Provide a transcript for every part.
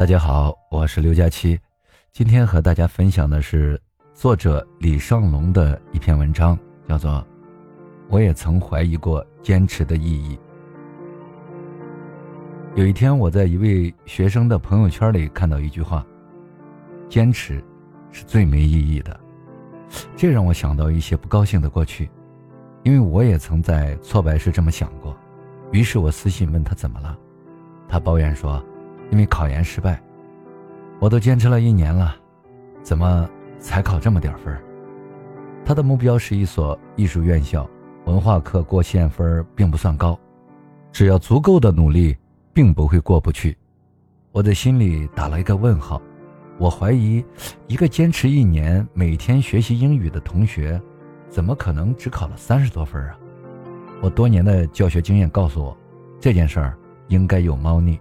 大家好，我是刘佳期，今天和大家分享的是作者李尚龙的一篇文章，叫做《我也曾怀疑过坚持的意义》。有一天，我在一位学生的朋友圈里看到一句话：“坚持是最没意义的。”这让我想到一些不高兴的过去，因为我也曾在挫败时这么想过。于是我私信问他怎么了，他抱怨说：“因为考研失败，我都坚持了一年了，怎么才考这么点分？”他的目标是一所艺术院校，文化课过线分并不算高，只要足够的努力，并不会过不去。我的心里打了一个问号，我怀疑，一个坚持一年每天学习英语的同学，怎么可能只考了三十多分啊？我多年的教学经验告诉我，这件事儿应该有猫腻。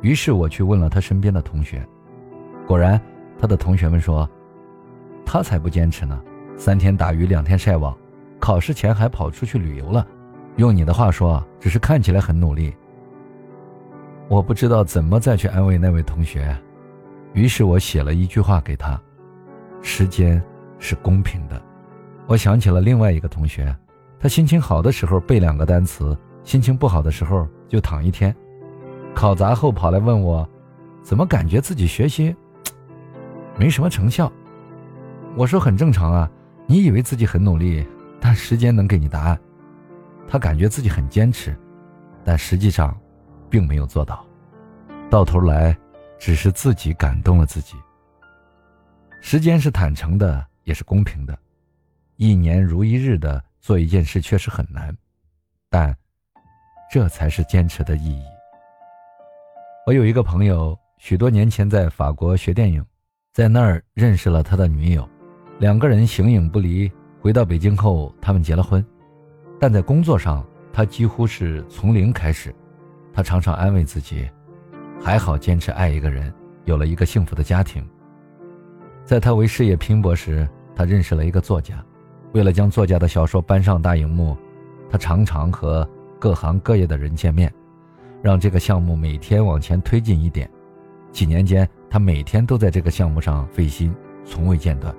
于是我去问了他身边的同学，果然，他的同学们说，他才不坚持呢，三天打鱼两天晒网，考试前还跑出去旅游了。用你的话说，只是看起来很努力。我不知道怎么再去安慰那位同学，于是我写了一句话给他：时间是公平的。我想起了另外一个同学。他心情好的时候背两个单词，心情不好的时候就躺一天。考砸后跑来问我，怎么感觉自己学习没什么成效？我说很正常啊，你以为自己很努力，但时间能给你答案。他感觉自己很坚持，但实际上并没有做到，到头来只是自己感动了自己。时间是坦诚的，也是公平的，一年如一日的。做一件事确实很难，但这才是坚持的意义。我有一个朋友，许多年前在法国学电影，在那儿认识了他的女友，两个人形影不离。回到北京后，他们结了婚，但在工作上，他几乎是从零开始。他常常安慰自己，还好坚持爱一个人，有了一个幸福的家庭。在他为事业拼搏时，他认识了一个作家。为了将作家的小说搬上大荧幕，他常常和各行各业的人见面，让这个项目每天往前推进一点。几年间，他每天都在这个项目上费心，从未间断。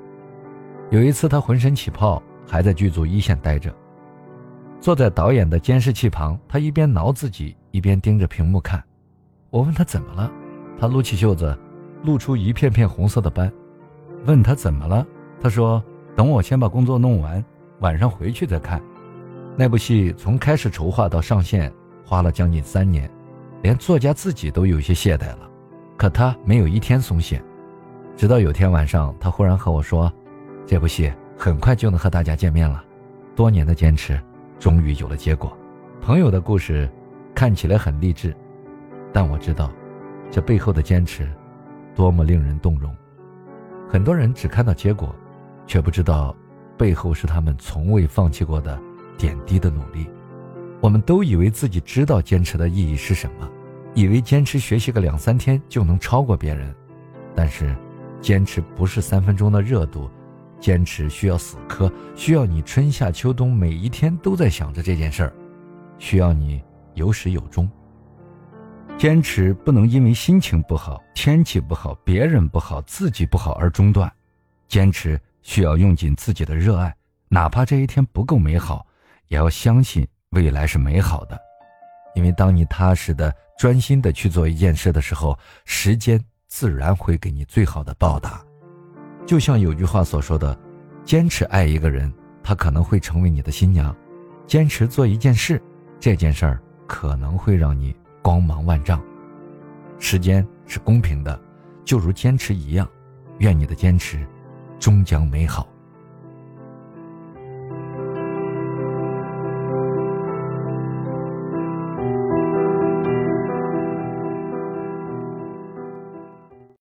有一次，他浑身起泡，还在剧组一线待着，坐在导演的监视器旁，他一边挠自己，一边盯着屏幕看。我问他怎么了，他撸起袖子，露出一片片红色的斑。问他怎么了，他说。等我先把工作弄完，晚上回去再看。那部戏从开始筹划到上线，花了将近三年，连作家自己都有些懈怠了。可他没有一天松懈，直到有天晚上，他忽然和我说：“这部戏很快就能和大家见面了。”多年的坚持，终于有了结果。朋友的故事看起来很励志，但我知道，这背后的坚持，多么令人动容。很多人只看到结果。却不知道，背后是他们从未放弃过的点滴的努力。我们都以为自己知道坚持的意义是什么，以为坚持学习个两三天就能超过别人。但是，坚持不是三分钟的热度，坚持需要死磕，需要你春夏秋冬每一天都在想着这件事儿，需要你有始有终。坚持不能因为心情不好、天气不好、别人不好、自己不好而中断，坚持。需要用尽自己的热爱，哪怕这一天不够美好，也要相信未来是美好的。因为当你踏实的、专心的去做一件事的时候，时间自然会给你最好的报答。就像有句话所说的：“坚持爱一个人，他可能会成为你的新娘；坚持做一件事，这件事儿可能会让你光芒万丈。”时间是公平的，就如坚持一样。愿你的坚持。终将美好。